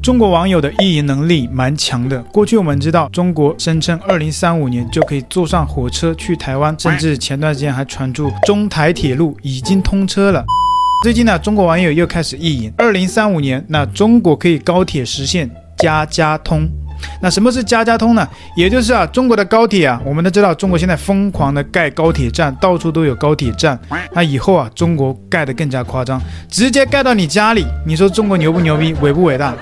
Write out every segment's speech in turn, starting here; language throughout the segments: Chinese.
中国网友的意淫能力蛮强的。过去我们知道，中国声称二零三五年就可以坐上火车去台湾，甚至前段时间还传出中台铁路已经通车了。最近呢，中国网友又开始意淫，二零三五年，那中国可以高铁实现家家通。那什么是家家通呢？也就是啊，中国的高铁啊，我们都知道，中国现在疯狂的盖高铁站，到处都有高铁站。那以后啊，中国盖得更加夸张，直接盖到你家里。你说中国牛不牛逼，伟不伟大？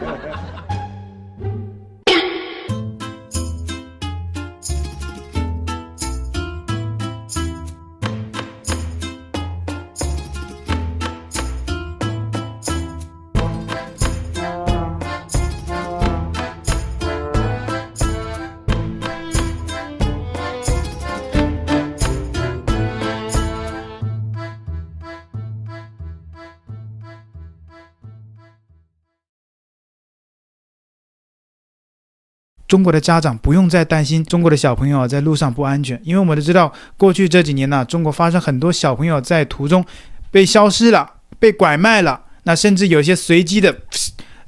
中国的家长不用再担心中国的小朋友在路上不安全，因为我们都知道，过去这几年呢，中国发生很多小朋友在途中被消失了、被拐卖了，那甚至有些随机的。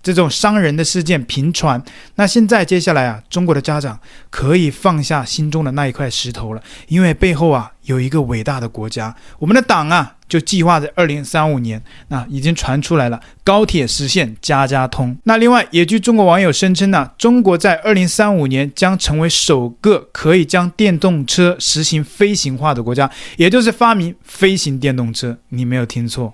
这种伤人的事件频传，那现在接下来啊，中国的家长可以放下心中的那一块石头了，因为背后啊有一个伟大的国家，我们的党啊就计划在二零三五年，那已经传出来了，高铁实现家家通。那另外，也据中国网友声称呢，中国在二零三五年将成为首个可以将电动车实行飞行化的国家，也就是发明飞行电动车。你没有听错。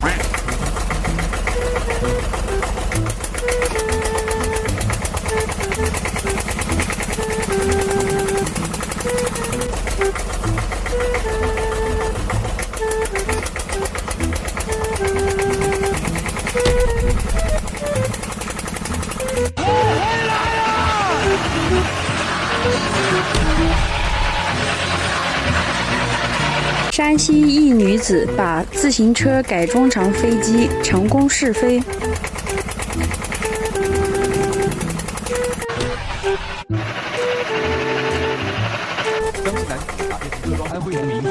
女子把自行车改装成飞机，成功试飞。江西南京打电瓶车，安徽农民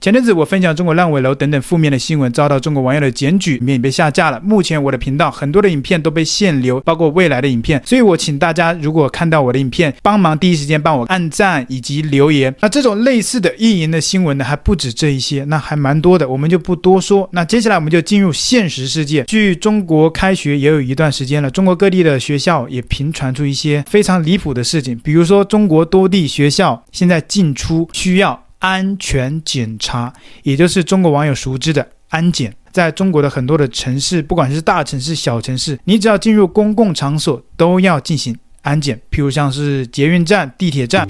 前阵子我分享中国烂尾楼等等负面的新闻，遭到中国网友的检举，影片被下架了。目前我的频道很多的影片都被限流，包括未来的影片。所以我请大家如果看到我的影片，帮忙第一时间帮我按赞以及留言。那这种类似的意淫的新闻呢，还不止这一些，那还蛮多的，我们就不多说。那接下来我们就进入现实世界。距中国开学也有一段时间了，中国各地的学校也频传出一些非常离谱的事情，比如说中国多地学校现在进出需要。安全检查，也就是中国网友熟知的安检，在中国的很多的城市，不管是大城市、小城市，你只要进入公共场所，都要进行安检。譬如像是捷运站、地铁站。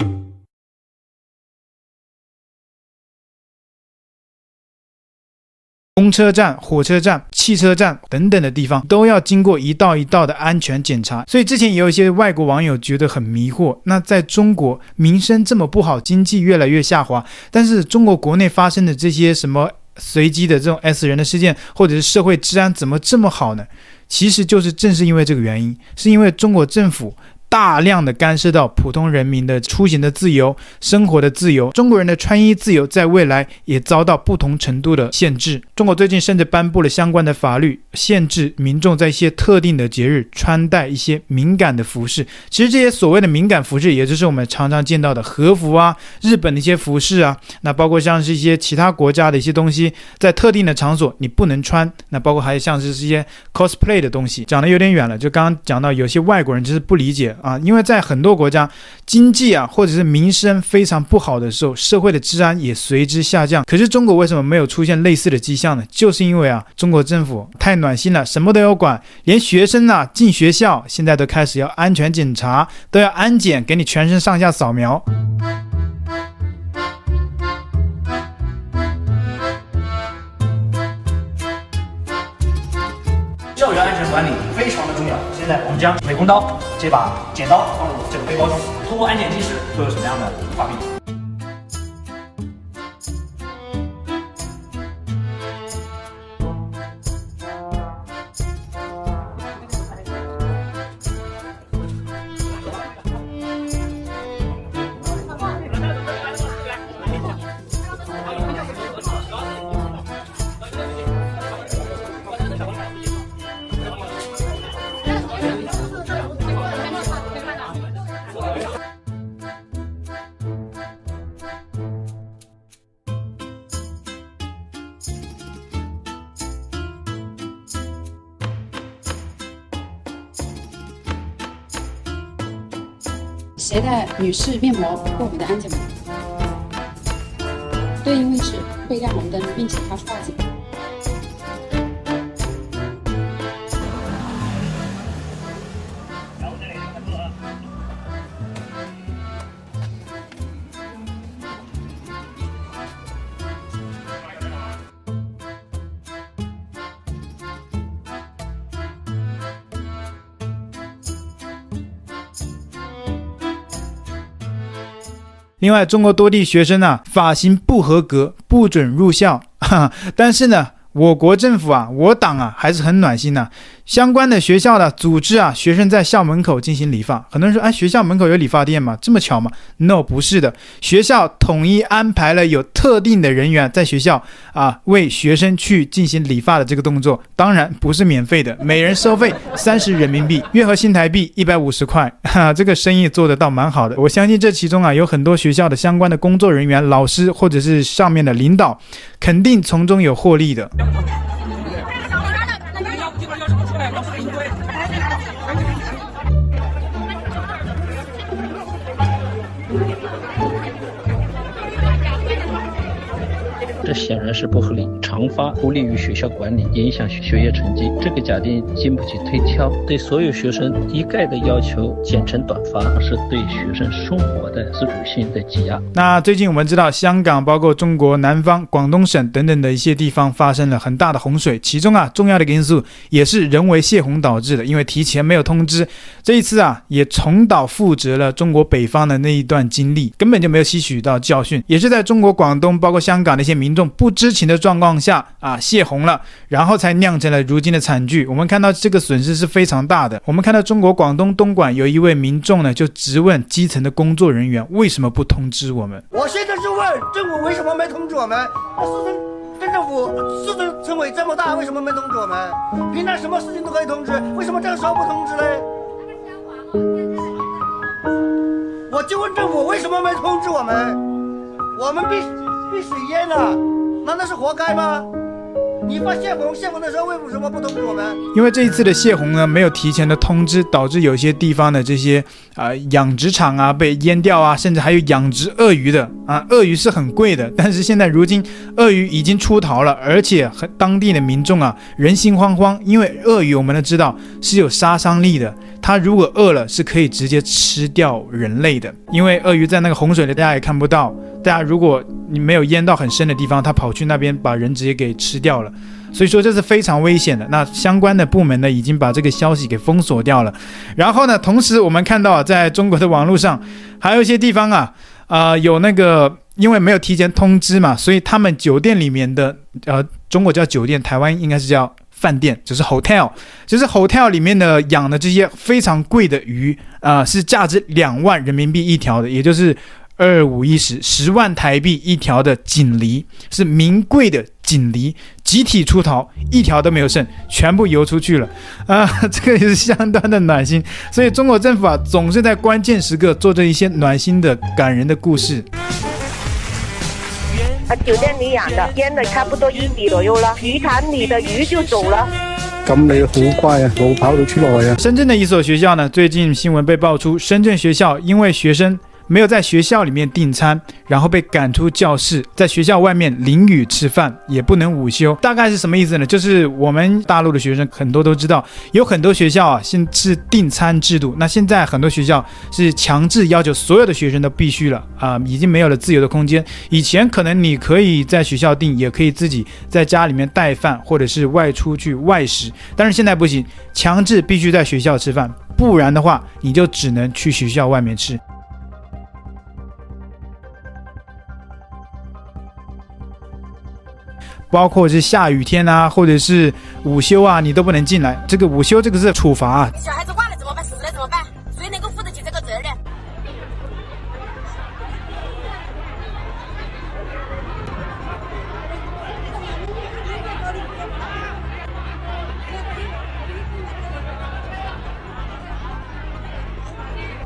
公车站、火车站、汽车站等等的地方都要经过一道一道的安全检查，所以之前也有一些外国网友觉得很迷惑。那在中国名声这么不好，经济越来越下滑，但是中国国内发生的这些什么随机的这种 S 人的事件，或者是社会治安怎么这么好呢？其实就是正是因为这个原因，是因为中国政府。大量的干涉到普通人民的出行的自由、生活的自由，中国人的穿衣自由在未来也遭到不同程度的限制。中国最近甚至颁布了相关的法律，限制民众在一些特定的节日穿戴一些敏感的服饰。其实这些所谓的敏感服饰，也就是我们常常见到的和服啊、日本的一些服饰啊，那包括像是一些其他国家的一些东西，在特定的场所你不能穿。那包括还有像是这些 cosplay 的东西，讲的有点远了。就刚刚讲到有些外国人就是不理解。啊，因为在很多国家，经济啊或者是民生非常不好的时候，社会的治安也随之下降。可是中国为什么没有出现类似的迹象呢？就是因为啊，中国政府太暖心了，什么都要管，连学生呐进学校现在都开始要安全检查，都要安检，给你全身上下扫描。校园安全管理非常的重要。现在我们将美工刀这把剪刀放入这个背包中，通过安检机时会有什么样的画面？携带女士面膜过敏的安检门。对应位置会亮红灯，并且发出报警。另外，中国多地学生啊，发型不合格，不准入校。但是呢，我国政府啊，我党啊，还是很暖心的、相关的学校的组织啊，学生在校门口进行理发。很多人说，哎，学校门口有理发店吗？这么巧吗？No，不是的。学校统一安排了有特定的人员在学校啊，为学生去进行理发的这个动作。当然不是免费的，每人收费三十人民币，约合新台币一百五十块。哈，这个生意做得倒蛮好的。我相信这其中啊，有很多学校的相关的工作人员、老师或者是上面的领导，肯定从中有获利的。这显然是不合理，长发不利于学校管理，影响学业成绩。这个假定经不起推敲。对所有学生一概的要求剪成短发，是对学生生活的自主性的挤压。那最近我们知道，香港包括中国南方、广东省等等的一些地方发生了很大的洪水，其中啊重要的一个因素也是人为泄洪导致的，因为提前没有通知。这一次啊也重蹈覆辙了中国北方的那一段经历，根本就没有吸取到教训，也是在中国广东包括香港的一些民。不知情的状况下啊，泄洪了，然后才酿成了如今的惨剧。我们看到这个损失是非常大的。我们看到中国广东东莞有一位民众呢，就直问基层的工作人员为什么不通知我们？我现在就问政府为什么没通知我们？市政跟政府市政村委这么大，为什么没通知我们？平常什么事情都可以通知，为什么这个时候不通知呢？我就问政府为什么没通知我们？我们必。被水淹了，难道是活该吗？你发泄洪泄洪的时候为什么不通知我们？因为这一次的泄洪呢，没有提前的通知，导致有些地方的这些啊、呃、养殖场啊被淹掉啊，甚至还有养殖鳄鱼的啊，鳄鱼是很贵的，但是现在如今鳄鱼已经出逃了，而且很当地的民众啊人心惶惶，因为鳄鱼我们都知道是有杀伤力的，它如果饿了是可以直接吃掉人类的，因为鳄鱼在那个洪水里大家也看不到。大家，如果你没有淹到很深的地方，他跑去那边把人直接给吃掉了，所以说这是非常危险的。那相关的部门呢，已经把这个消息给封锁掉了。然后呢，同时我们看到啊，在中国的网络上，还有一些地方啊，啊、呃，有那个因为没有提前通知嘛，所以他们酒店里面的，呃，中国叫酒店，台湾应该是叫饭店，就是 hotel，就是 hotel 里面的养的这些非常贵的鱼啊、呃，是价值两万人民币一条的，也就是。二五一十，十万台币一条的锦鲤，是名贵的锦鲤，集体出逃，一条都没有剩，全部游出去了啊！这个也是相当的暖心。所以中国政府啊，总是在关键时刻做着一些暖心的、感人的故事。啊，酒店里养的淹了差不多一米左右了，鱼塘里的鱼就走了。咁你好怪啊，冇跑到出来啊！深圳的一所学校呢，最近新闻被爆出，深圳学校因为学生。没有在学校里面订餐，然后被赶出教室，在学校外面淋雨吃饭，也不能午休。大概是什么意思呢？就是我们大陆的学生很多都知道，有很多学校啊，现是订餐制度。那现在很多学校是强制要求所有的学生都必须了啊、已经没有了自由的空间。以前可能你可以在学校订，也可以自己在家里面带饭，或者是外出去外食，但是现在不行，强制必须在学校吃饭，不然的话你就只能去学校外面吃。包括是下雨天啊，或者是午休啊，你都不能进来。这个午休这个是处罚啊。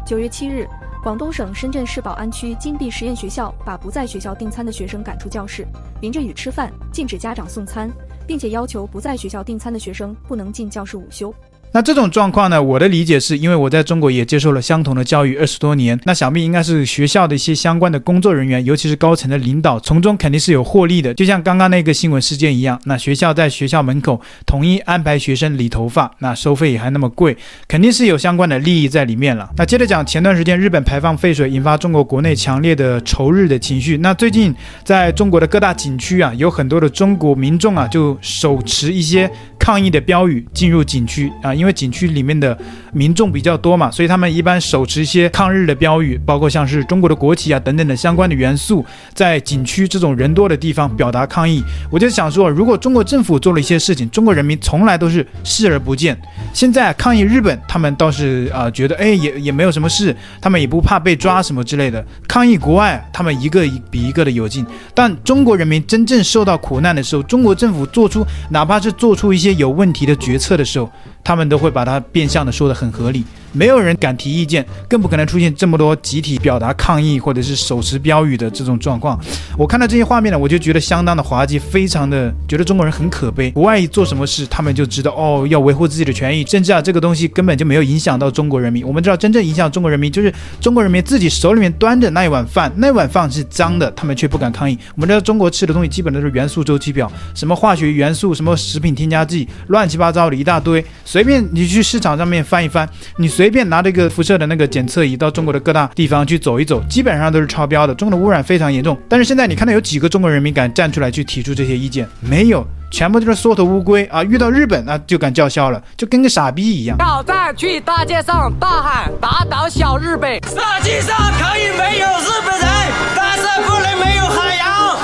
九月七日。广东省深圳市宝安区金碧实验学校把不在学校订餐的学生赶出教室，淋着雨吃饭，禁止家长送餐，并且要求不在学校订餐的学生不能进教室午休。那这种状况呢，我的理解是因为我在中国也接受了相同的教育二十多年，那想必应该是学校的一些相关的工作人员，尤其是高层的领导，从中肯定是有获利的。就像刚刚那个新闻事件一样，那学校在学校门口统一安排学生理头发，那收费也还那么贵，肯定是有相关的利益在里面了。那接着讲，前段时间日本排放废水引发中国国内强烈的仇日的情绪，那最近在中国的各大景区啊，有很多的中国民众啊，就手持一些抗议的标语进入景区啊，因为景区里面的民众比较多嘛，所以他们一般手持一些抗日的标语，包括像是中国的国旗啊等等的相关的元素，在景区这种人多的地方表达抗议。我就想说，如果中国政府做了一些事情，中国人民从来都是视而不见。现在抗议日本，他们倒是啊、觉得哎也也没有什么事，他们也不怕被抓什么之类的。抗议国外，他们一个比一个的有劲。但中国人民真正受到苦难的时候，中国政府做出哪怕是做出一些有问题的决策的时候，他们都会把它变相的说的很合理。没有人敢提意见，更不可能出现这么多集体表达抗议或者是手持标语的这种状况。我看到这些画面呢，我就觉得相当的滑稽，非常的觉得中国人很可悲。国外一做什么事，他们就知道哦，要维护自己的权益，甚至啊，这个东西根本就没有影响到中国人民。我们知道，真正影响中国人民就是中国人民自己手里面端着那一碗饭，那碗饭是脏的，他们却不敢抗议。我们知道，中国吃的东西基本都是元素周期表，什么化学元素，什么食品添加剂，乱七八糟的一大堆，随便你去市场上面翻一翻，你随随便拿这个辐射的那个检测仪到中国的各大地方去走一走，基本上都是超标的。中国的污染非常严重。但是现在你看到有几个中国人民敢站出来去提出这些意见？没有，全部都是缩头乌龟啊！遇到日本那就敢叫嚣了，就跟个傻逼一样。挑战去大街上大喊“打倒小日本”，世界上可以没有日本人，但是不能没有海洋。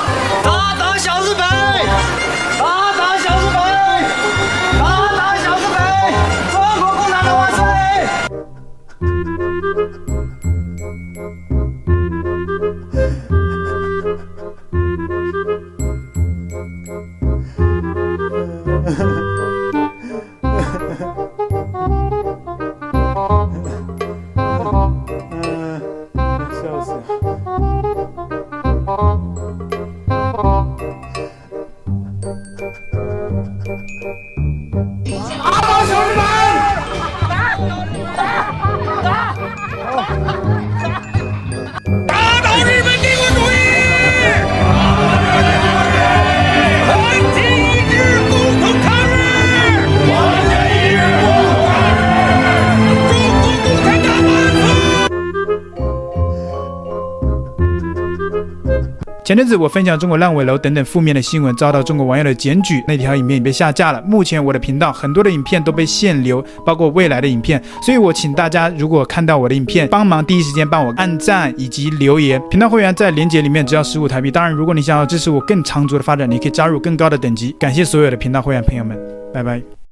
打倒小日本，前阵子我分享中国烂尾楼等等负面的新闻，遭到中国网友的检举，那条影片也被下架了。目前我的频道很多的影片都被限流，包括未来的影片，所以我请大家如果看到我的影片，帮忙第一时间帮我按赞以及留言。频道会员在链接里面只要十五台币，当然如果你想要支持我更长足的发展，你可以加入更高的等级。感谢所有的频道会员朋友们，拜拜。